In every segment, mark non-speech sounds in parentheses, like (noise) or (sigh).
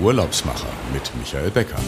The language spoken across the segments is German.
Urlaubsmacher mit Michael Becker.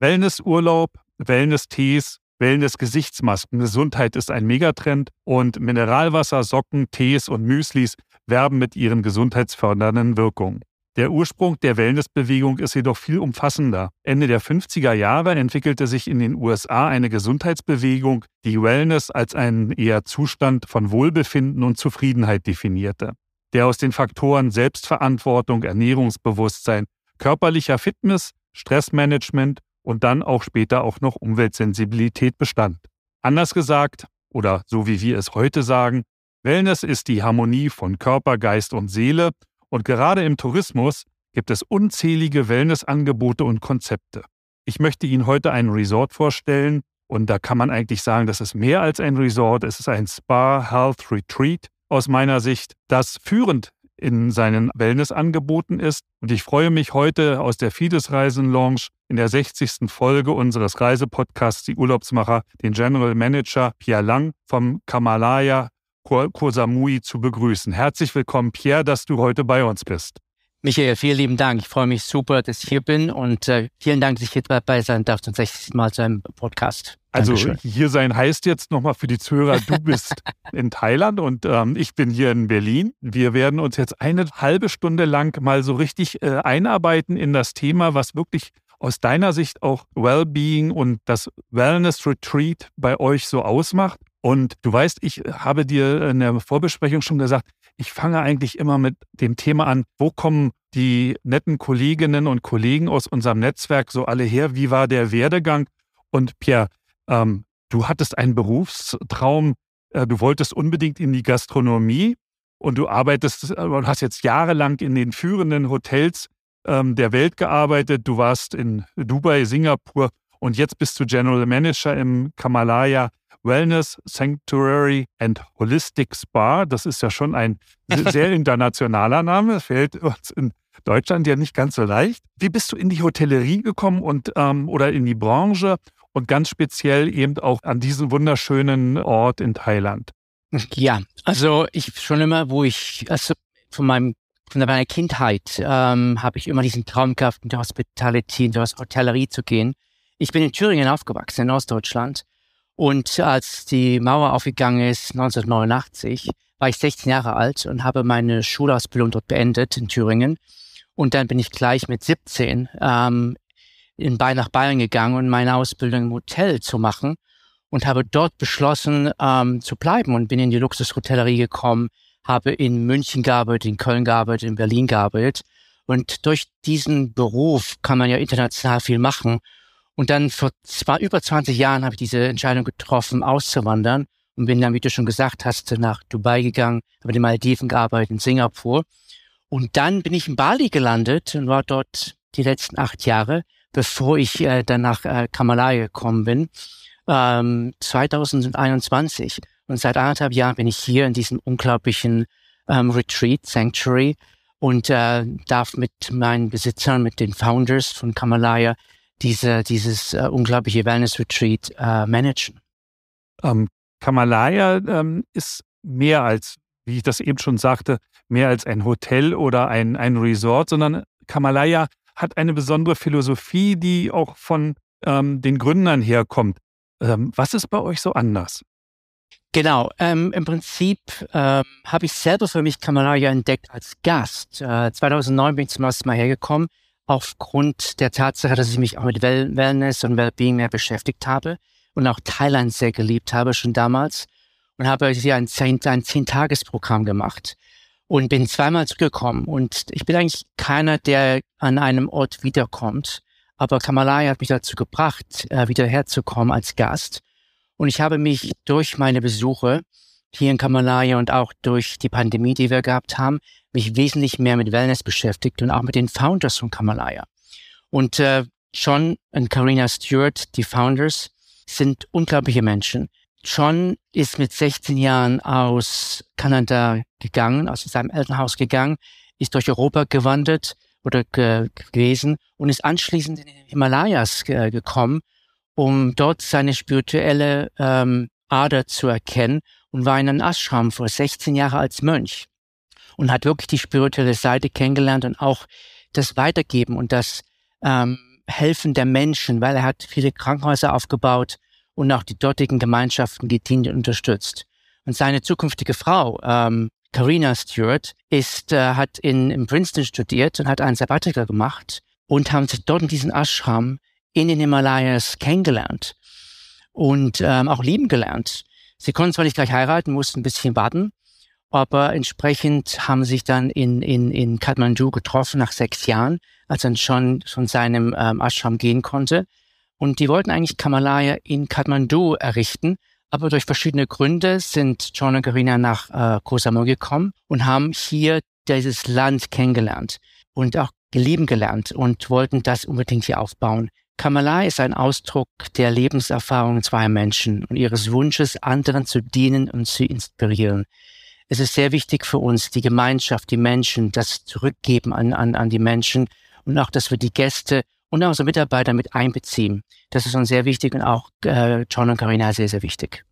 Wellnessurlaub, Wellness-Tees, Wellness-Gesichtsmasken. Gesundheit ist ein Megatrend und Mineralwasser, Socken, Tees und Müslis werben mit ihren gesundheitsfördernden Wirkungen. Der Ursprung der Wellnessbewegung ist jedoch viel umfassender. Ende der 50er Jahre entwickelte sich in den USA eine Gesundheitsbewegung, die Wellness als einen eher Zustand von Wohlbefinden und Zufriedenheit definierte, der aus den Faktoren Selbstverantwortung, Ernährungsbewusstsein, körperlicher Fitness, Stressmanagement und dann auch später auch noch Umweltsensibilität bestand. Anders gesagt, oder so wie wir es heute sagen, Wellness ist die Harmonie von Körper, Geist und Seele und gerade im Tourismus gibt es unzählige Wellnessangebote und Konzepte. Ich möchte Ihnen heute ein Resort vorstellen und da kann man eigentlich sagen, das ist mehr als ein Resort, es ist ein Spa Health Retreat aus meiner Sicht, das führend in seinen Wellnessangeboten ist. Und ich freue mich heute aus der Fides Reisen Lounge in der 60. Folge unseres Reisepodcasts Die Urlaubsmacher den General Manager Pierre Lang vom Kamalaya Koh Samui zu begrüßen. Herzlich willkommen, Pierre, dass du heute bei uns bist. Michael, vielen lieben Dank. Ich freue mich super, dass ich hier bin und äh, vielen Dank, dass ich hier dabei sein darf zum 60. Mal zu einem Podcast. Also Dankeschön. hier sein heißt jetzt nochmal für die Zuhörer, du bist (laughs) in Thailand und ähm, ich bin hier in Berlin. Wir werden uns jetzt eine halbe Stunde lang mal so richtig äh, einarbeiten in das Thema, was wirklich aus deiner Sicht auch Wellbeing und das Wellness Retreat bei euch so ausmacht. Und du weißt, ich habe dir in der Vorbesprechung schon gesagt, ich fange eigentlich immer mit dem Thema an, wo kommen die netten Kolleginnen und Kollegen aus unserem Netzwerk so alle her? Wie war der Werdegang? Und Pierre, ähm, du hattest einen Berufstraum, äh, du wolltest unbedingt in die Gastronomie und du arbeitest äh, und hast jetzt jahrelang in den führenden Hotels ähm, der Welt gearbeitet. Du warst in Dubai, Singapur und jetzt bist du General Manager im Kamalaya Wellness Sanctuary and Holistic Spa. Das ist ja schon ein (laughs) sehr internationaler Name. Fällt uns in Deutschland ja nicht ganz so leicht. Wie bist du in die Hotellerie gekommen und ähm, oder in die Branche und ganz speziell eben auch an diesen wunderschönen Ort in Thailand? Ja, also ich schon immer, wo ich also von meinem von meiner Kindheit ähm, habe ich immer diesen Traum gehabt, in die Hospitality, in die Hotellerie zu gehen. Ich bin in Thüringen aufgewachsen, in Ostdeutschland. Und als die Mauer aufgegangen ist, 1989, war ich 16 Jahre alt und habe meine Schulausbildung dort beendet in Thüringen. Und dann bin ich gleich mit 17 ähm, in Bayern nach Bayern gegangen und meine Ausbildung im Hotel zu machen und habe dort beschlossen ähm, zu bleiben und bin in die Luxushotellerie gekommen, habe in München gearbeitet, in Köln gearbeitet, in Berlin gearbeitet. Und durch diesen Beruf kann man ja international viel machen. Und dann vor zwar über 20 Jahren habe ich diese Entscheidung getroffen, auszuwandern und bin dann, wie du schon gesagt hast, nach Dubai gegangen, habe in den Malediven gearbeitet, in Singapur. Und dann bin ich in Bali gelandet und war dort die letzten acht Jahre, bevor ich äh, dann nach äh, Kamalaya gekommen bin, ähm, 2021. Und seit anderthalb Jahren bin ich hier in diesem unglaublichen ähm, Retreat, Sanctuary und äh, darf mit meinen Besitzern, mit den Founders von Kamalaya diese, dieses äh, unglaubliche Wellness-Retreat äh, managen. Ähm, Kamalaya ähm, ist mehr als, wie ich das eben schon sagte, mehr als ein Hotel oder ein, ein Resort, sondern Kamalaya hat eine besondere Philosophie, die auch von ähm, den Gründern herkommt. Ähm, was ist bei euch so anders? Genau, ähm, im Prinzip ähm, habe ich selber für mich Kamalaya entdeckt als Gast. Äh, 2009 bin ich zum ersten Mal hergekommen aufgrund der Tatsache, dass ich mich auch mit Wellness und Wellbeing mehr beschäftigt habe und auch Thailand sehr geliebt habe schon damals und habe hier ein, Zehn, ein Zehn-Tages-Programm gemacht und bin zweimal zurückgekommen. Und ich bin eigentlich keiner, der an einem Ort wiederkommt, aber Kamalaya hat mich dazu gebracht, äh, wieder herzukommen als Gast. Und ich habe mich durch meine Besuche hier in Kamalaya und auch durch die Pandemie, die wir gehabt haben, mich wesentlich mehr mit Wellness beschäftigt und auch mit den Founders von Kamalaya. Und äh, John und Karina Stewart, die Founders, sind unglaubliche Menschen. John ist mit 16 Jahren aus Kanada gegangen, aus seinem Elternhaus gegangen, ist durch Europa gewandert oder ge gewesen und ist anschließend in den Himalayas ge gekommen, um dort seine spirituelle ähm, Ader zu erkennen und war in einem Ashram vor 16 Jahren als Mönch und hat wirklich die spirituelle Seite kennengelernt und auch das Weitergeben und das ähm, Helfen der Menschen, weil er hat viele Krankenhäuser aufgebaut und auch die dortigen Gemeinschaften gedient und unterstützt. Und seine zukünftige Frau, ähm, Karina Stewart, ist, äh, hat in, in Princeton studiert und hat einen Sabbatical gemacht und haben sich dort in diesem Ashram in den Himalayas kennengelernt und ähm, auch lieben gelernt. Sie konnten zwar nicht gleich heiraten, mussten ein bisschen warten, aber entsprechend haben sich dann in, in, in Kathmandu getroffen nach sechs Jahren, als er schon von seinem ähm, Ashram gehen konnte. Und die wollten eigentlich Kamalaya in Kathmandu errichten, aber durch verschiedene Gründe sind John und Karina nach äh, Koh Samui gekommen und haben hier dieses Land kennengelernt und auch lieben gelernt und wollten das unbedingt hier aufbauen. Kamalai ist ein Ausdruck der Lebenserfahrung zweier Menschen und ihres Wunsches, anderen zu dienen und zu inspirieren. Es ist sehr wichtig für uns, die Gemeinschaft, die Menschen, das Zurückgeben an, an, an die Menschen und auch, dass wir die Gäste und auch unsere Mitarbeiter mit einbeziehen. Das ist uns sehr wichtig und auch äh, John und Carina sehr, sehr wichtig.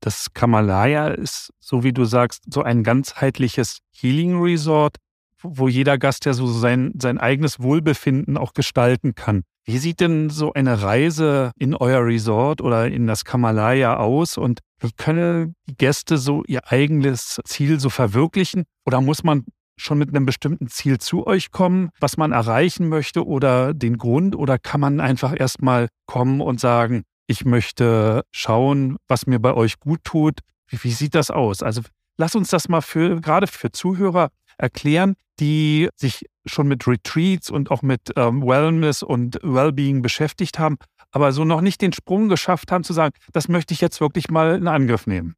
Das Kamalaya ist, so wie du sagst, so ein ganzheitliches Healing Resort, wo jeder Gast ja so sein, sein eigenes Wohlbefinden auch gestalten kann. Wie sieht denn so eine Reise in euer Resort oder in das Kamalaya aus und wie können die Gäste so ihr eigenes Ziel so verwirklichen? Oder muss man schon mit einem bestimmten Ziel zu euch kommen, was man erreichen möchte oder den Grund? Oder kann man einfach erstmal kommen und sagen, ich möchte schauen, was mir bei euch gut tut? Wie, wie sieht das aus? Also lass uns das mal für, gerade für Zuhörer erklären, die sich schon mit Retreats und auch mit ähm, Wellness und Wellbeing beschäftigt haben, aber so noch nicht den Sprung geschafft haben zu sagen, das möchte ich jetzt wirklich mal in Angriff nehmen.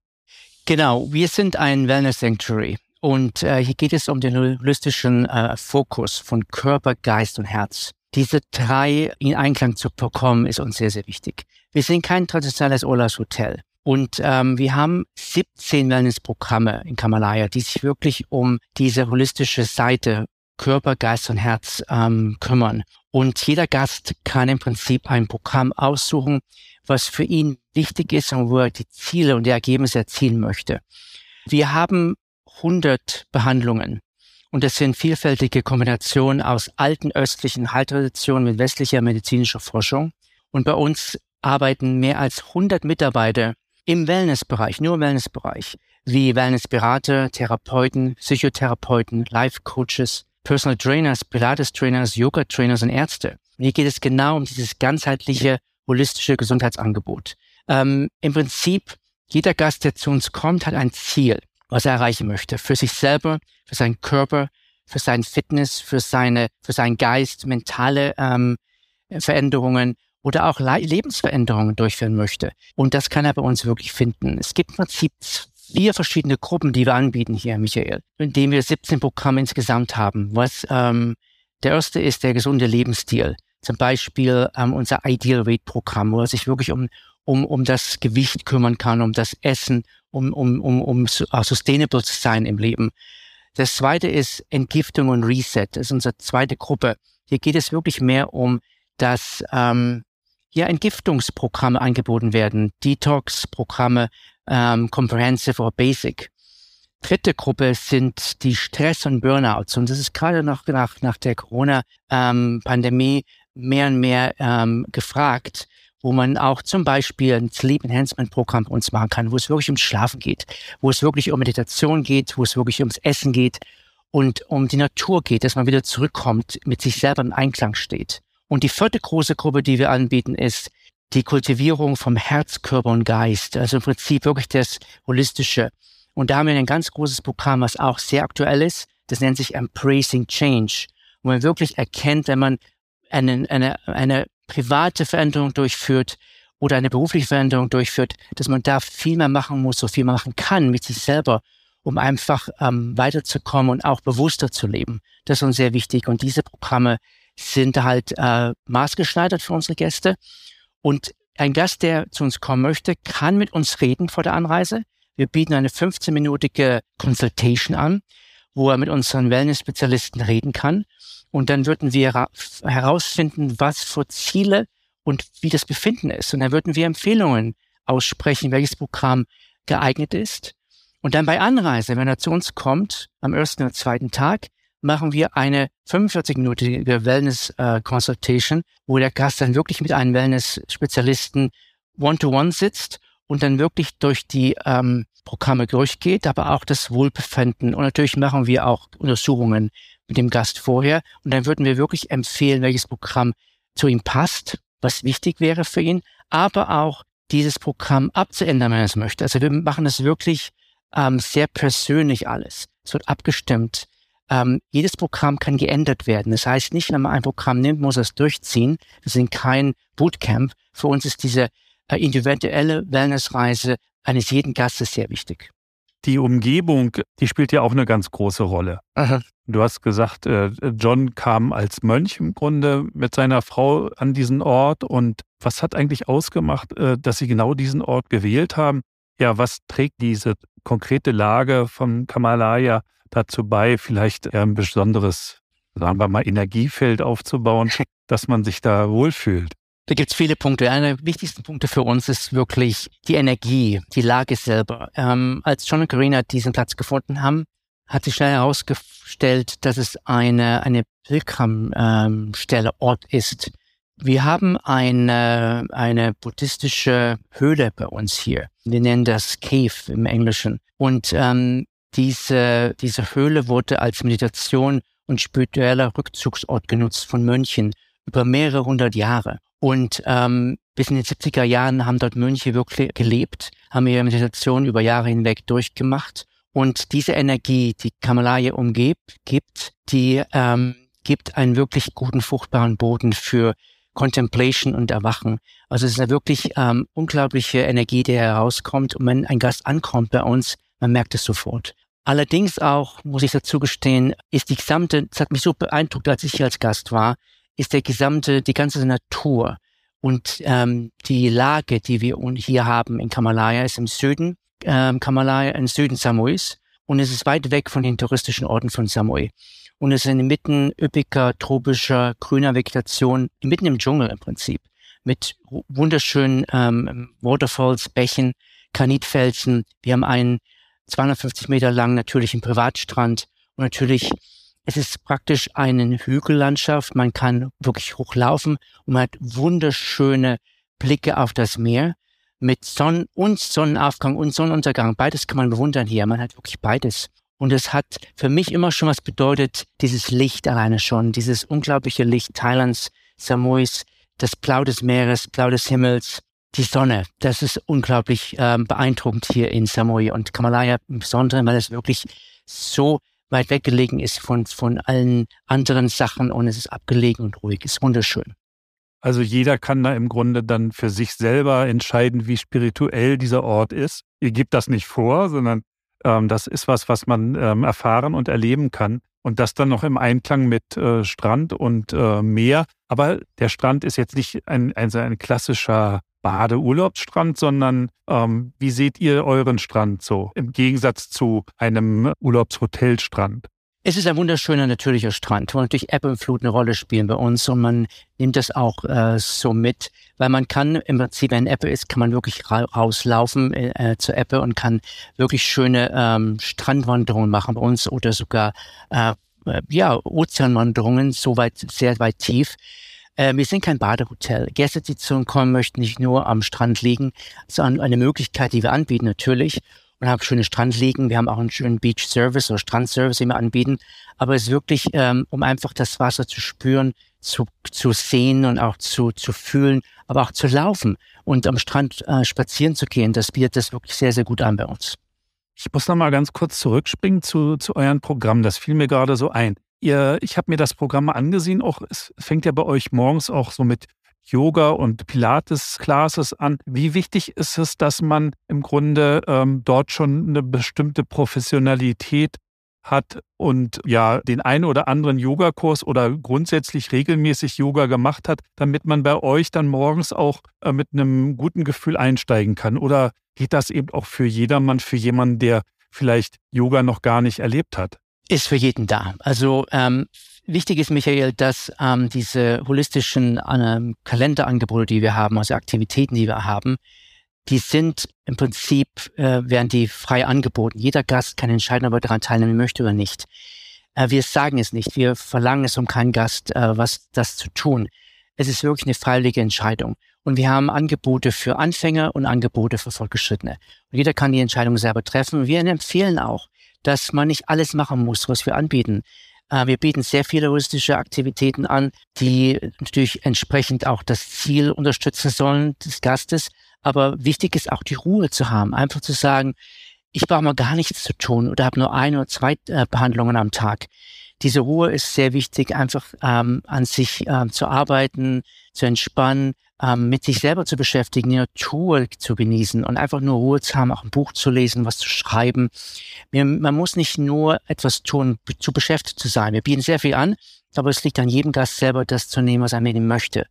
Genau, wir sind ein Wellness Sanctuary und äh, hier geht es um den holistischen äh, Fokus von Körper, Geist und Herz. Diese drei in Einklang zu bekommen, ist uns sehr, sehr wichtig. Wir sind kein traditionelles Urlaubshotel. Und ähm, wir haben 17 Wellnessprogramme in Kamalaya, die sich wirklich um diese holistische Seite Körper, Geist und Herz ähm, kümmern. Und jeder Gast kann im Prinzip ein Programm aussuchen, was für ihn wichtig ist und wo er die Ziele und die Ergebnisse erzielen möchte. Wir haben 100 Behandlungen und es sind vielfältige Kombinationen aus alten östlichen Heiltraditionen mit westlicher medizinischer Forschung. Und bei uns arbeiten mehr als 100 Mitarbeiter im Wellnessbereich, nur im Wellnessbereich, wie Wellnessberater, Therapeuten, Psychotherapeuten, Life Coaches, Personal Trainers, Pilates Trainers, Yoga Trainers und Ärzte. Hier geht es genau um dieses ganzheitliche, holistische Gesundheitsangebot. Ähm, Im Prinzip, jeder Gast, der zu uns kommt, hat ein Ziel, was er erreichen möchte. Für sich selber, für seinen Körper, für seinen Fitness, für seine, für seinen Geist, mentale ähm, Veränderungen oder auch Lebensveränderungen durchführen möchte. Und das kann er bei uns wirklich finden. Es gibt im Prinzip vier verschiedene Gruppen, die wir anbieten hier, Michael, indem wir 17 Programme insgesamt haben. Was ähm, der erste ist der gesunde Lebensstil. Zum Beispiel ähm, unser Ideal Weight Programm, wo er sich wirklich um, um, um das Gewicht kümmern kann, um das Essen, um, um, um, um uh, sustainable zu sein im Leben. Das zweite ist Entgiftung und Reset. Das ist unsere zweite Gruppe. Hier geht es wirklich mehr um das ähm, ja Entgiftungsprogramme angeboten werden, Detox-Programme, ähm, Comprehensive oder Basic. Dritte Gruppe sind die Stress- und Burnouts. Und das ist gerade noch nach, nach der Corona-Pandemie ähm, mehr und mehr ähm, gefragt, wo man auch zum Beispiel ein Sleep Enhancement Programm bei uns machen kann, wo es wirklich ums Schlafen geht, wo es wirklich um Meditation geht, wo es wirklich ums Essen geht und um die Natur geht, dass man wieder zurückkommt, mit sich selber im Einklang steht. Und die vierte große Gruppe, die wir anbieten, ist die Kultivierung vom Herz, Körper und Geist. Also im Prinzip wirklich das Holistische. Und da haben wir ein ganz großes Programm, was auch sehr aktuell ist. Das nennt sich Embracing Change. Wo man wirklich erkennt, wenn man eine, eine, eine private Veränderung durchführt oder eine berufliche Veränderung durchführt, dass man da viel mehr machen muss, so viel mehr machen kann mit sich selber, um einfach ähm, weiterzukommen und auch bewusster zu leben. Das ist uns sehr wichtig. Und diese Programme sind halt äh, maßgeschneidert für unsere Gäste. Und ein Gast, der zu uns kommen möchte, kann mit uns reden vor der Anreise. Wir bieten eine 15-minütige Consultation an, wo er mit unseren Wellness-Spezialisten reden kann. Und dann würden wir herausfinden, was für Ziele und wie das Befinden ist. Und dann würden wir Empfehlungen aussprechen, welches Programm geeignet ist. Und dann bei Anreise, wenn er zu uns kommt, am ersten oder zweiten Tag, machen wir eine 45-minütige Wellness-Consultation, äh, wo der Gast dann wirklich mit einem Wellness-Spezialisten one-to-one sitzt und dann wirklich durch die ähm, Programme durchgeht, aber auch das Wohlbefinden. Und natürlich machen wir auch Untersuchungen mit dem Gast vorher. Und dann würden wir wirklich empfehlen, welches Programm zu ihm passt, was wichtig wäre für ihn, aber auch dieses Programm abzuändern, wenn er es möchte. Also wir machen das wirklich ähm, sehr persönlich alles. Es wird abgestimmt. Ähm, jedes Programm kann geändert werden. Das heißt nicht, wenn man ein Programm nimmt, muss es durchziehen. Wir sind kein Bootcamp. Für uns ist diese äh, individuelle Wellnessreise eines jeden Gastes sehr wichtig. Die Umgebung, die spielt ja auch eine ganz große Rolle. Aha. Du hast gesagt, äh, John kam als Mönch im Grunde mit seiner Frau an diesen Ort. Und was hat eigentlich ausgemacht, äh, dass sie genau diesen Ort gewählt haben? Ja, was trägt diese konkrete Lage vom Kamalaya dazu bei, vielleicht ein besonderes, sagen wir mal, Energiefeld aufzubauen, (laughs) dass man sich da wohlfühlt? Da gibt es viele Punkte. Einer der wichtigsten Punkte für uns ist wirklich die Energie, die Lage selber. Ähm, als John und Karina diesen Platz gefunden haben, hat sich schnell herausgestellt, dass es eine, eine Pilgrimstelle, ähm, Ort ist. Wir haben eine, eine buddhistische Höhle bei uns hier. Wir nennen das Cave im Englischen. Und ähm, diese, diese Höhle wurde als Meditation und spiritueller Rückzugsort genutzt von Mönchen über mehrere hundert Jahre. Und ähm, bis in den 70er Jahren haben dort Mönche wirklich gelebt, haben ihre Meditation über Jahre hinweg durchgemacht. Und diese Energie, die Kamalaya umgibt, gibt, die ähm, gibt einen wirklich guten, fruchtbaren Boden für Contemplation und Erwachen. Also es ist eine wirklich ähm, unglaubliche Energie, die herauskommt. Und wenn ein Gast ankommt bei uns, man merkt es sofort. Allerdings auch, muss ich dazu gestehen, ist die gesamte, es hat mich so beeindruckt, als ich hier als Gast war, ist der gesamte, die ganze Natur und ähm, die Lage, die wir hier haben in Kamalaya, ist im Süden ähm, Kamalaya, im Süden Samois und es ist weit weg von den touristischen Orten von Samui. Und es ist inmitten üppiger, tropischer, grüner Vegetation, mitten im Dschungel im Prinzip, mit wunderschönen ähm, Waterfalls, Bächen, Granitfelsen. Wir haben einen 250 Meter langen natürlichen Privatstrand und natürlich es ist praktisch eine Hügellandschaft. Man kann wirklich hochlaufen und man hat wunderschöne Blicke auf das Meer mit Sonnen- und Sonnenaufgang und Sonnenuntergang. Beides kann man bewundern hier. Man hat wirklich beides. Und es hat für mich immer schon was bedeutet, dieses Licht alleine schon, dieses unglaubliche Licht Thailands, Samois, das Blau des Meeres, Blau des Himmels, die Sonne. Das ist unglaublich ähm, beeindruckend hier in Samui und Kamalaya im Besonderen, weil es wirklich so weit weggelegen ist von, von allen anderen Sachen und es ist abgelegen und ruhig. Ist wunderschön. Also jeder kann da im Grunde dann für sich selber entscheiden, wie spirituell dieser Ort ist. Ihr gebt das nicht vor, sondern ähm, das ist was, was man ähm, erfahren und erleben kann. Und das dann noch im Einklang mit äh, Strand und äh, Meer. Aber der Strand ist jetzt nicht ein, ein, ein klassischer Badeurlaubsstrand, sondern ähm, wie seht ihr euren Strand so im Gegensatz zu einem Urlaubshotelstrand? Es ist ein wunderschöner, natürlicher Strand, wo natürlich Ebbe und Flut eine Rolle spielen bei uns und man nimmt das auch äh, so mit, weil man kann im Prinzip, wenn Ebbe ist, kann man wirklich ra rauslaufen äh, zur Ebbe und kann wirklich schöne ähm, Strandwanderungen machen bei uns oder sogar äh, ja, Ozeanwanderungen, so weit, sehr weit tief. Äh, wir sind kein Badehotel. Gäste, die zu uns kommen, möchten nicht nur am Strand liegen, sondern eine Möglichkeit, die wir anbieten natürlich. Und haben schöne Strandliegen. Wir haben auch einen schönen Beach Service oder Strandservice, den wir anbieten. Aber es ist wirklich, ähm, um einfach das Wasser zu spüren, zu, zu sehen und auch zu, zu fühlen, aber auch zu laufen und am Strand äh, spazieren zu gehen. Das bietet das wirklich sehr, sehr gut an bei uns. Ich muss noch mal ganz kurz zurückspringen zu, zu euren Programm. Das fiel mir gerade so ein. Ihr, ich habe mir das Programm angesehen. Auch es fängt ja bei euch morgens auch so mit Yoga und Pilates-Classes an. Wie wichtig ist es, dass man im Grunde ähm, dort schon eine bestimmte Professionalität hat und ja den einen oder anderen Yogakurs oder grundsätzlich regelmäßig Yoga gemacht hat, damit man bei euch dann morgens auch äh, mit einem guten Gefühl einsteigen kann? Oder geht das eben auch für jedermann, für jemanden, der vielleicht Yoga noch gar nicht erlebt hat? ist für jeden da. Also ähm, wichtig ist, Michael, dass ähm, diese holistischen ähm, Kalenderangebote, die wir haben, also Aktivitäten, die wir haben, die sind im Prinzip, äh, werden die frei angeboten. Jeder Gast kann entscheiden, ob er daran teilnehmen möchte oder nicht. Äh, wir sagen es nicht, wir verlangen es um keinen Gast, äh, was das zu tun. Es ist wirklich eine freiwillige Entscheidung. Und wir haben Angebote für Anfänger und Angebote für Fortgeschrittene. Und jeder kann die Entscheidung selber treffen. Wir empfehlen auch, dass man nicht alles machen muss, was wir anbieten. Äh, wir bieten sehr viele holistische Aktivitäten an, die natürlich entsprechend auch das Ziel unterstützen sollen des Gastes. Aber wichtig ist auch die Ruhe zu haben, einfach zu sagen, ich brauche mal gar nichts zu tun oder habe nur ein oder zwei äh, Behandlungen am Tag. Diese Ruhe ist sehr wichtig, einfach ähm, an sich ähm, zu arbeiten, zu entspannen, ähm, mit sich selber zu beschäftigen, die Natur zu genießen und einfach nur Ruhe zu haben, auch ein Buch zu lesen, was zu schreiben. Wir, man muss nicht nur etwas tun, zu beschäftigt zu sein. Wir bieten sehr viel an, aber es liegt an jedem Gast selber, das zu nehmen, was er mitnehmen möchte.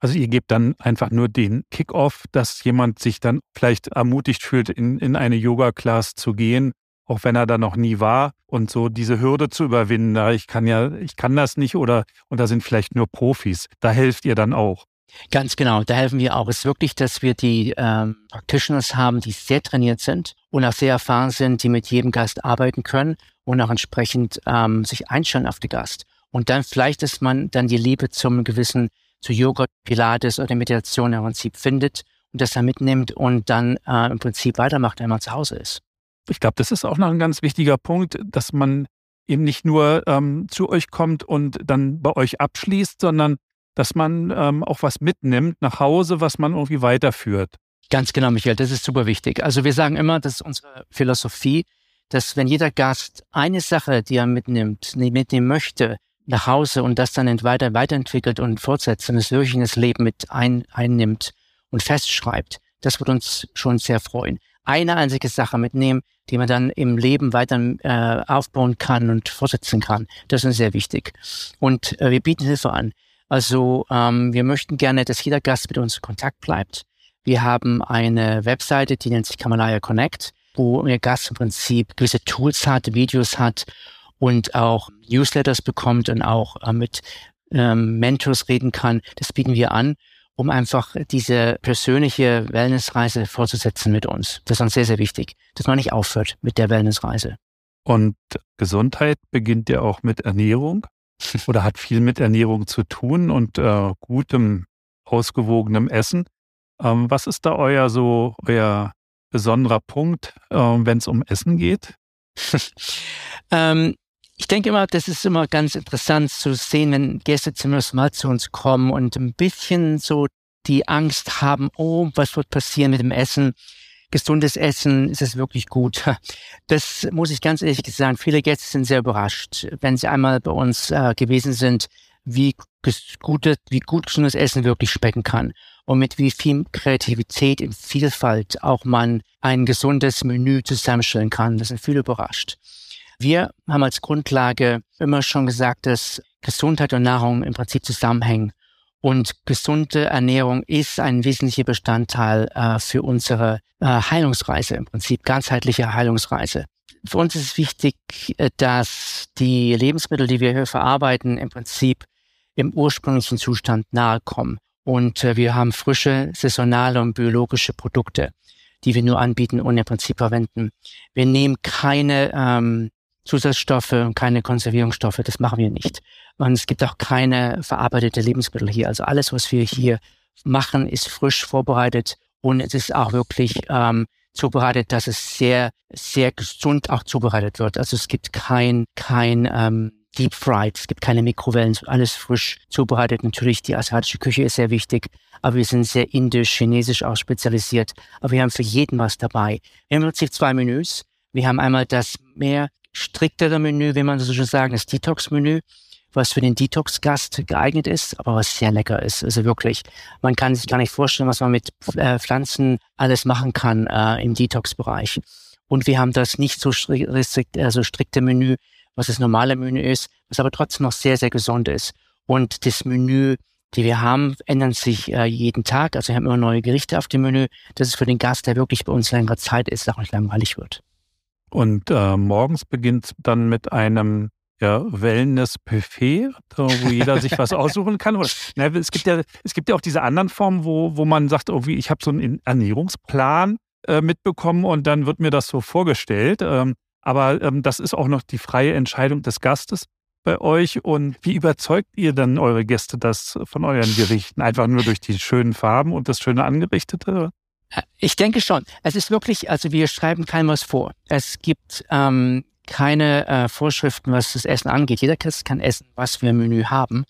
Also ihr gebt dann einfach nur den Kick-off, dass jemand sich dann vielleicht ermutigt fühlt, in, in eine Yoga-Class zu gehen, auch wenn er da noch nie war und so diese Hürde zu überwinden. Ich kann ja, ich kann das nicht oder und da sind vielleicht nur Profis. Da helft ihr dann auch. Ganz genau, da helfen wir auch. Es ist wirklich, dass wir die ähm, Practitioners haben, die sehr trainiert sind und auch sehr erfahren sind, die mit jedem Gast arbeiten können und auch entsprechend ähm, sich einstellen auf den Gast. Und dann vielleicht, dass man dann die Liebe zum gewissen zu Yoga, Pilates oder Meditation im Prinzip findet und das dann mitnimmt und dann äh, im Prinzip weitermacht, wenn man zu Hause ist. Ich glaube, das ist auch noch ein ganz wichtiger Punkt, dass man eben nicht nur ähm, zu euch kommt und dann bei euch abschließt, sondern dass man ähm, auch was mitnimmt nach Hause, was man irgendwie weiterführt. Ganz genau, Michael, das ist super wichtig. Also wir sagen immer, das ist unsere Philosophie, dass wenn jeder Gast eine Sache, die er mitnimmt, mitnehmen möchte, nach Hause und das dann weiter, weiterentwickelt und fortsetzt und es wirklich in das Leben mit ein, einnimmt und festschreibt. Das wird uns schon sehr freuen. Eine einzige Sache mitnehmen, die man dann im Leben weiter äh, aufbauen kann und fortsetzen kann. Das ist sehr wichtig. Und äh, wir bieten Hilfe an. Also ähm, wir möchten gerne, dass jeder Gast mit uns in Kontakt bleibt. Wir haben eine Webseite, die nennt sich Kamalaya Connect, wo der Gast im Prinzip gewisse Tools hat, Videos hat und auch Newsletters bekommt und auch äh, mit ähm, Mentors reden kann. Das bieten wir an, um einfach diese persönliche Wellnessreise fortzusetzen mit uns. Das ist uns sehr, sehr wichtig, dass man nicht aufhört mit der Wellnessreise. Und Gesundheit beginnt ja auch mit Ernährung oder hat viel mit Ernährung zu tun und äh, gutem, ausgewogenem Essen. Ähm, was ist da euer so euer besonderer Punkt, äh, wenn es um Essen geht? (laughs) ähm, ich denke immer, das ist immer ganz interessant zu sehen, wenn Gäste zum ersten Mal zu uns kommen und ein bisschen so die Angst haben, oh, was wird passieren mit dem Essen? Gesundes Essen, ist es wirklich gut? Das muss ich ganz ehrlich sagen. Viele Gäste sind sehr überrascht, wenn sie einmal bei uns äh, gewesen sind, wie gute, wie gut gesundes Essen wirklich schmecken kann und mit wie viel Kreativität und Vielfalt auch man ein gesundes Menü zusammenstellen kann. Das sind viele überrascht. Wir haben als Grundlage immer schon gesagt, dass Gesundheit und Nahrung im Prinzip zusammenhängen. Und gesunde Ernährung ist ein wesentlicher Bestandteil äh, für unsere äh, Heilungsreise, im Prinzip ganzheitliche Heilungsreise. Für uns ist es wichtig, äh, dass die Lebensmittel, die wir hier verarbeiten, im Prinzip im ursprünglichen Zustand nahe kommen. Und äh, wir haben frische, saisonale und biologische Produkte, die wir nur anbieten und im Prinzip verwenden. Wir nehmen keine ähm, Zusatzstoffe und keine Konservierungsstoffe. Das machen wir nicht. Und es gibt auch keine verarbeitete Lebensmittel hier. Also alles, was wir hier machen, ist frisch vorbereitet und es ist auch wirklich ähm, zubereitet, dass es sehr, sehr gesund auch zubereitet wird. Also es gibt kein, kein ähm, Deep Fried, es gibt keine Mikrowellen, alles frisch zubereitet. Natürlich, die asiatische Küche ist sehr wichtig, aber wir sind sehr indisch, chinesisch auch spezialisiert. Aber wir haben für jeden was dabei. Wir haben im Prinzip zwei Menüs. Wir haben einmal das mehr striktere Menü, wie man so schon sagen, das Detox-Menü, was für den Detox-Gast geeignet ist, aber was sehr lecker ist. Also wirklich, man kann sich gar nicht vorstellen, was man mit äh, Pflanzen alles machen kann äh, im Detox-Bereich. Und wir haben das nicht so strikt, also strikte Menü, was das normale Menü ist, was aber trotzdem noch sehr, sehr gesund ist. Und das Menü, die wir haben, ändern sich äh, jeden Tag. Also wir haben immer neue Gerichte auf dem Menü. Das ist für den Gast, der wirklich bei uns längere Zeit ist, auch nicht langweilig wird. Und äh, morgens beginnt dann mit einem ja, Wellness-Buffet, wo jeder sich was aussuchen kann. Oder, na, es, gibt ja, es gibt ja auch diese anderen Formen, wo, wo man sagt, irgendwie, ich habe so einen Ernährungsplan äh, mitbekommen und dann wird mir das so vorgestellt. Ähm, aber ähm, das ist auch noch die freie Entscheidung des Gastes bei euch. Und wie überzeugt ihr dann eure Gäste das von euren Gerichten? Einfach nur durch die schönen Farben und das schöne Angerichtete? Ich denke schon. Es ist wirklich, also wir schreiben keinem was vor. Es gibt ähm, keine äh, Vorschriften, was das Essen angeht. Jeder Gast kann essen, was wir im Menü haben.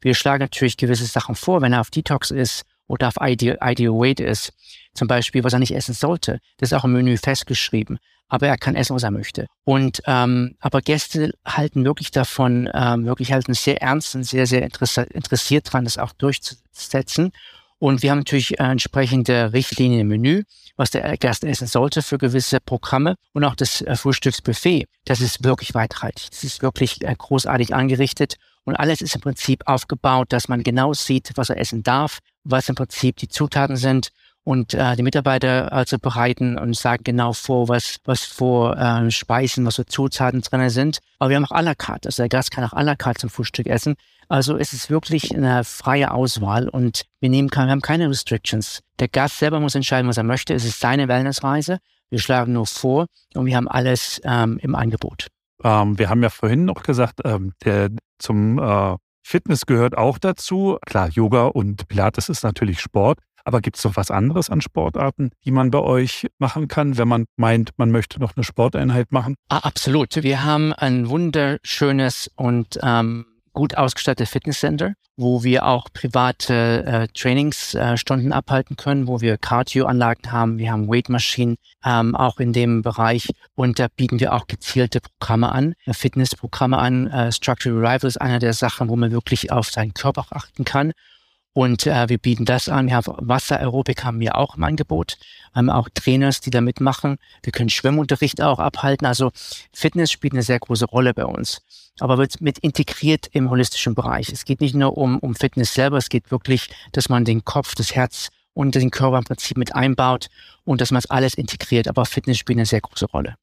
Wir schlagen natürlich gewisse Sachen vor, wenn er auf Detox ist oder auf Ideal, Ideal Weight ist. Zum Beispiel, was er nicht essen sollte. Das ist auch im Menü festgeschrieben. Aber er kann essen, was er möchte. Und ähm, aber Gäste halten wirklich davon, ähm, wirklich halten sehr ernst und sehr, sehr interessiert dran, das auch durchzusetzen. Und wir haben natürlich äh, entsprechende Richtlinien im Menü, was der Gast essen sollte für gewisse Programme und auch das äh, Frühstücksbuffet. Das ist wirklich weitreichig. Das ist wirklich äh, großartig angerichtet und alles ist im Prinzip aufgebaut, dass man genau sieht, was er essen darf, was im Prinzip die Zutaten sind und äh, die Mitarbeiter also bereiten und sagen genau vor, was, was vor äh, Speisen, was für Zutaten drin sind. Aber wir haben auch à la carte. Also der Gast kann auch à la carte zum Frühstück essen. Also es ist wirklich eine freie Auswahl und wir nehmen wir haben keine Restrictions. Der Gast selber muss entscheiden, was er möchte. Es ist seine Wellnessreise. Wir schlagen nur vor und wir haben alles ähm, im Angebot. Ähm, wir haben ja vorhin noch gesagt, ähm, der zum äh, Fitness gehört auch dazu. Klar, Yoga und Pilates ist natürlich Sport. Aber gibt es noch was anderes an Sportarten, die man bei euch machen kann, wenn man meint, man möchte noch eine Sporteinheit machen? Ah, absolut. Wir haben ein wunderschönes und ähm, gut ausgestattetes Fitnesscenter, wo wir auch private äh, Trainingsstunden äh, abhalten können, wo wir Cardio-Anlagen haben, wir haben Weightmaschinen ähm, auch in dem Bereich und da bieten wir auch gezielte Programme an, äh, Fitnessprogramme an. Äh, Structural Revival ist einer der Sachen, wo man wirklich auf seinen Körper achten kann und äh, wir bieten das an. Haben Wasseraerobik haben wir auch im Angebot. Wir haben auch Trainers, die da mitmachen. Wir können Schwimmunterricht auch abhalten. Also Fitness spielt eine sehr große Rolle bei uns. Aber wird mit integriert im holistischen Bereich. Es geht nicht nur um, um Fitness selber, es geht wirklich, dass man den Kopf, das Herz und den Körper im Prinzip mit einbaut und dass man es alles integriert. Aber Fitness spielt eine sehr große Rolle.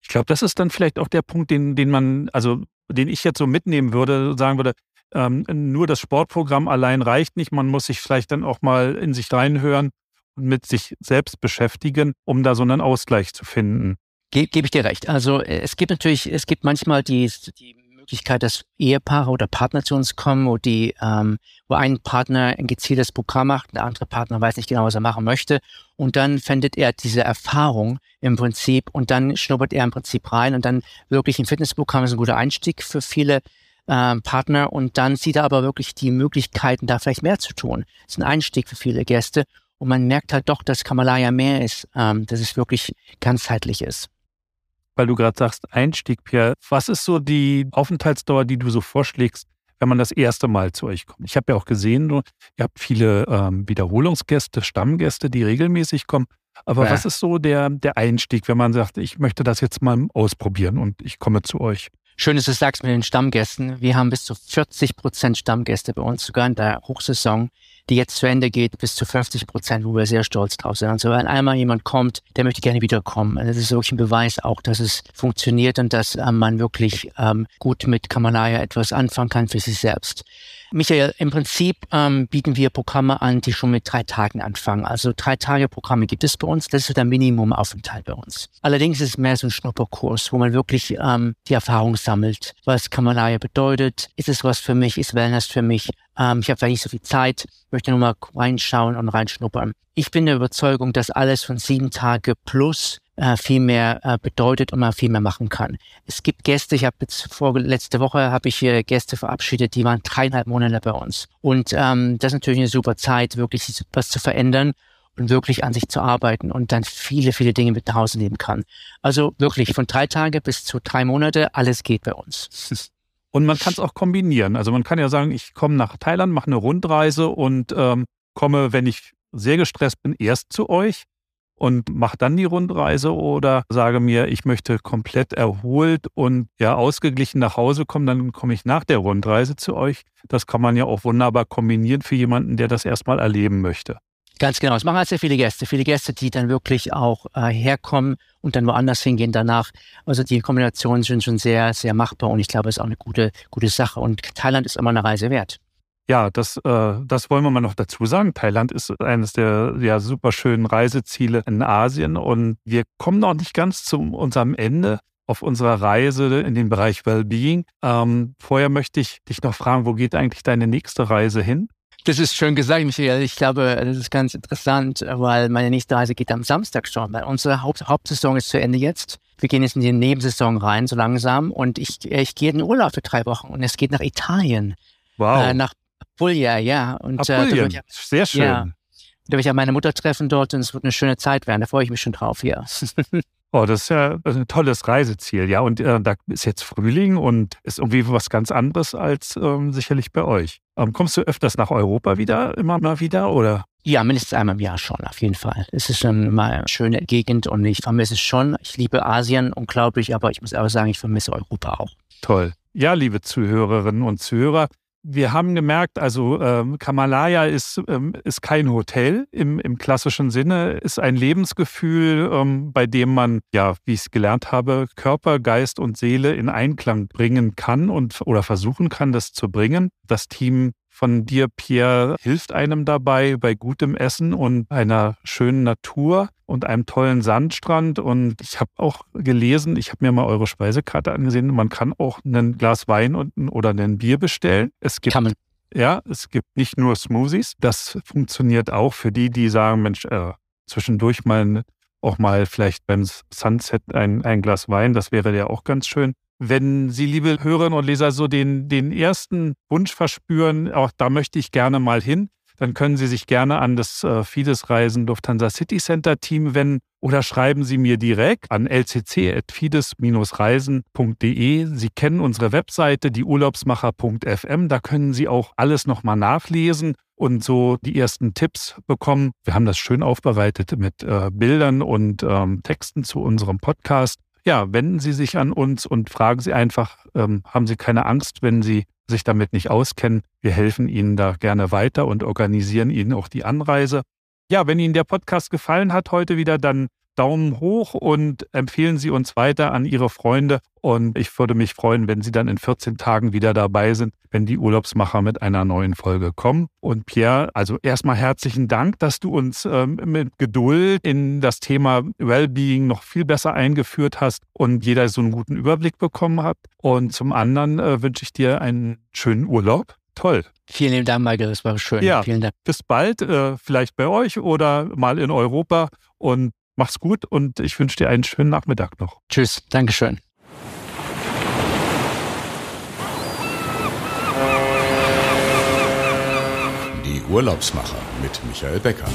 Ich glaube, das ist dann vielleicht auch der Punkt, den, den man, also den ich jetzt so mitnehmen würde, sagen würde, ähm, nur das Sportprogramm allein reicht nicht. Man muss sich vielleicht dann auch mal in sich reinhören und mit sich selbst beschäftigen, um da so einen Ausgleich zu finden. Ge Gebe ich dir recht. Also äh, es gibt natürlich, es gibt manchmal die, die Möglichkeit, dass Ehepaare oder Partner zu uns kommen, wo die, ähm, wo ein Partner ein gezieltes Programm macht, der andere Partner weiß nicht genau, was er machen möchte. Und dann findet er diese Erfahrung im Prinzip und dann schnuppert er im Prinzip rein und dann wirklich ein Fitnessprogramm ist ein guter Einstieg für viele äh, Partner und dann sieht er aber wirklich die Möglichkeiten, da vielleicht mehr zu tun. Das ist ein Einstieg für viele Gäste und man merkt halt doch, dass Kamalaya mehr ist, ähm, dass es wirklich ganzheitlich ist. Weil du gerade sagst, Einstieg, Pierre, was ist so die Aufenthaltsdauer, die du so vorschlägst, wenn man das erste Mal zu euch kommt? Ich habe ja auch gesehen, ihr habt viele ähm, Wiederholungsgäste, Stammgäste, die regelmäßig kommen. Aber ja. was ist so der, der Einstieg, wenn man sagt, ich möchte das jetzt mal ausprobieren und ich komme zu euch? Schön, dass du sagst mit den Stammgästen. Wir haben bis zu 40 Prozent Stammgäste bei uns, sogar in der Hochsaison, die jetzt zu Ende geht, bis zu 50 Prozent, wo wir sehr stolz drauf sind. Also wenn einmal jemand kommt, der möchte gerne wiederkommen. Das ist wirklich ein Beweis auch, dass es funktioniert und dass ähm, man wirklich ähm, gut mit Kamalaya etwas anfangen kann für sich selbst. Michael, im Prinzip ähm, bieten wir Programme an, die schon mit drei Tagen anfangen. Also drei Tage Programme gibt es bei uns. Das ist so der Minimumaufenthalt bei uns. Allerdings ist es mehr so ein Schnupperkurs, wo man wirklich ähm, die Erfahrung sammelt. Was Kamalaya bedeutet? Ist es was für mich? Ist Wellness für mich? Ähm, ich habe vielleicht nicht so viel Zeit, möchte nur mal reinschauen und reinschnuppern. Ich bin der Überzeugung, dass alles von sieben Tage plus äh, viel mehr äh, bedeutet und man viel mehr machen kann. Es gibt Gäste, ich habe jetzt vor letzte Woche habe ich hier Gäste verabschiedet, die waren dreieinhalb Monate bei uns. Und ähm, das ist natürlich eine super Zeit, wirklich was zu verändern und wirklich an sich zu arbeiten und dann viele, viele Dinge mit nach Hause nehmen kann. Also wirklich von drei Tage bis zu drei Monate, alles geht bei uns. (laughs) Und man kann es auch kombinieren. Also man kann ja sagen, ich komme nach Thailand, mache eine Rundreise und ähm, komme, wenn ich sehr gestresst bin, erst zu euch und mache dann die Rundreise oder sage mir, ich möchte komplett erholt und ja ausgeglichen nach Hause kommen, dann komme ich nach der Rundreise zu euch. Das kann man ja auch wunderbar kombinieren für jemanden, der das erstmal erleben möchte. Ganz genau. Es machen halt sehr viele Gäste. Viele Gäste, die dann wirklich auch äh, herkommen und dann woanders hingehen danach. Also die Kombinationen sind schon sehr, sehr machbar und ich glaube, es ist auch eine gute, gute Sache. Und Thailand ist immer eine Reise wert. Ja, das, äh, das wollen wir mal noch dazu sagen. Thailand ist eines der ja, super schönen Reiseziele in Asien und wir kommen noch nicht ganz zu unserem Ende auf unserer Reise in den Bereich Wellbeing. Ähm, vorher möchte ich dich noch fragen, wo geht eigentlich deine nächste Reise hin? Das ist schön gesagt, Michael. Ich glaube, das ist ganz interessant, weil meine nächste Reise geht am Samstag schon, weil unsere Haupt Hauptsaison ist zu Ende jetzt. Wir gehen jetzt in die Nebensaison rein, so langsam. Und ich, ich gehe in den Urlaub für drei Wochen und es geht nach Italien. Wow. Äh, nach Puglia, ja. Und, Apulien. Äh, Sehr schön. Ja, da werde ich ja meine Mutter treffen dort und es wird eine schöne Zeit werden. Da freue ich mich schon drauf, ja. (laughs) Oh, das ist ja ein tolles Reiseziel, ja. Und äh, da ist jetzt Frühling und ist irgendwie was ganz anderes als ähm, sicherlich bei euch. Ähm, kommst du öfters nach Europa wieder, immer mal wieder, oder? Ja, mindestens einmal im Jahr schon, auf jeden Fall. Es ist schon mal eine schöne Gegend und ich vermisse es schon. Ich liebe Asien unglaublich, aber ich muss auch sagen, ich vermisse Europa auch. Toll. Ja, liebe Zuhörerinnen und Zuhörer, wir haben gemerkt, also ähm, Kamalaya ist, ähm, ist kein Hotel im, im klassischen Sinne, ist ein Lebensgefühl, ähm, bei dem man, ja, wie ich es gelernt habe, Körper, Geist und Seele in Einklang bringen kann und oder versuchen kann, das zu bringen. Das Team von dir, Pierre, hilft einem dabei bei gutem Essen und einer schönen Natur und einem tollen Sandstrand. Und ich habe auch gelesen, ich habe mir mal eure Speisekarte angesehen, man kann auch ein Glas Wein und, oder ein Bier bestellen. Es gibt kann man. Ja, es gibt nicht nur Smoothies. Das funktioniert auch für die, die sagen, Mensch, äh, zwischendurch mal auch mal vielleicht beim Sunset ein, ein Glas Wein, das wäre ja auch ganz schön. Wenn Sie, liebe Hörerinnen und Leser, so den, den ersten Wunsch verspüren, auch da möchte ich gerne mal hin, dann können Sie sich gerne an das äh, Fides Reisen Lufthansa City Center Team wenden oder schreiben Sie mir direkt an lcc.fides-reisen.de. Sie kennen unsere Webseite, die urlaubsmacher.fm. Da können Sie auch alles nochmal nachlesen und so die ersten Tipps bekommen. Wir haben das schön aufbereitet mit äh, Bildern und ähm, Texten zu unserem Podcast ja, wenden Sie sich an uns und fragen Sie einfach, ähm, haben Sie keine Angst, wenn Sie sich damit nicht auskennen. Wir helfen Ihnen da gerne weiter und organisieren Ihnen auch die Anreise. Ja, wenn Ihnen der Podcast gefallen hat heute wieder, dann Daumen hoch und empfehlen Sie uns weiter an Ihre Freunde. Und ich würde mich freuen, wenn Sie dann in 14 Tagen wieder dabei sind, wenn die Urlaubsmacher mit einer neuen Folge kommen. Und Pierre, also erstmal herzlichen Dank, dass du uns ähm, mit Geduld in das Thema Wellbeing noch viel besser eingeführt hast und jeder so einen guten Überblick bekommen hat. Und zum anderen äh, wünsche ich dir einen schönen Urlaub. Toll. Vielen lieben Dank, Michael. Das war schön. Ja, Vielen Dank. Bis bald, äh, vielleicht bei euch oder mal in Europa. Und Mach's gut und ich wünsche dir einen schönen Nachmittag noch. Tschüss, Dankeschön. Die Urlaubsmacher mit Michael Becker.